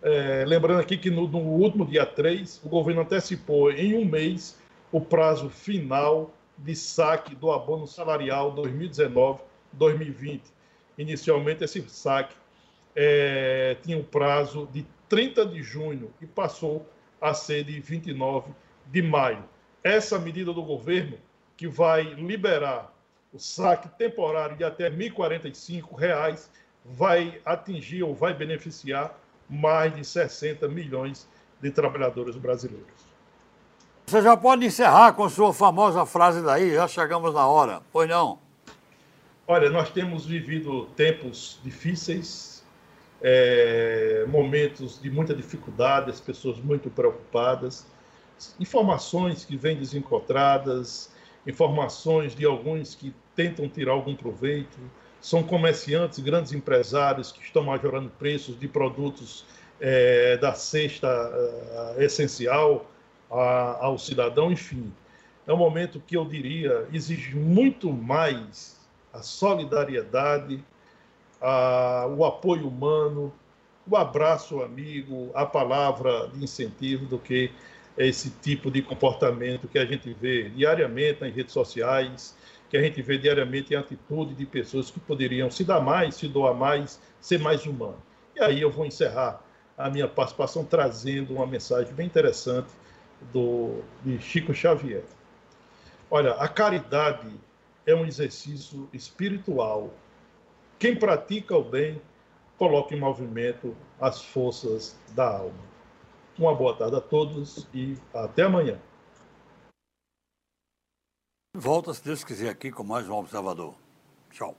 É, lembrando aqui que no, no, último dia 3, o governo antecipou em um mês o prazo final de saque do abono salarial 2019-2020. Inicialmente, esse saque é, tinha um prazo de 30 de junho e passou a ser de 29 de maio. Essa medida do governo, que vai liberar o saque temporário de até R$ 1.045, vai atingir ou vai beneficiar mais de 60 milhões de trabalhadores brasileiros. Você já pode encerrar com sua famosa frase daí, já chegamos na hora, pois não? Olha, nós temos vivido tempos difíceis, é, momentos de muita dificuldade, as pessoas muito preocupadas, informações que vêm desencontradas, informações de alguns que tentam tirar algum proveito, são comerciantes, grandes empresários que estão majorando preços de produtos é, da cesta é, essencial a, ao cidadão, enfim. É um momento que eu diria exige muito mais a solidariedade, a, o apoio humano, o abraço amigo, a palavra de incentivo do que esse tipo de comportamento que a gente vê diariamente nas redes sociais, que a gente vê diariamente em atitude de pessoas que poderiam se dar mais, se doar mais, ser mais humano. E aí eu vou encerrar a minha participação trazendo uma mensagem bem interessante do, de Chico Xavier. Olha, a caridade é um exercício espiritual. Quem pratica o bem coloca em movimento as forças da alma. Uma boa tarde a todos e até amanhã. Volta, se Deus quiser, aqui com mais um Observador. Tchau.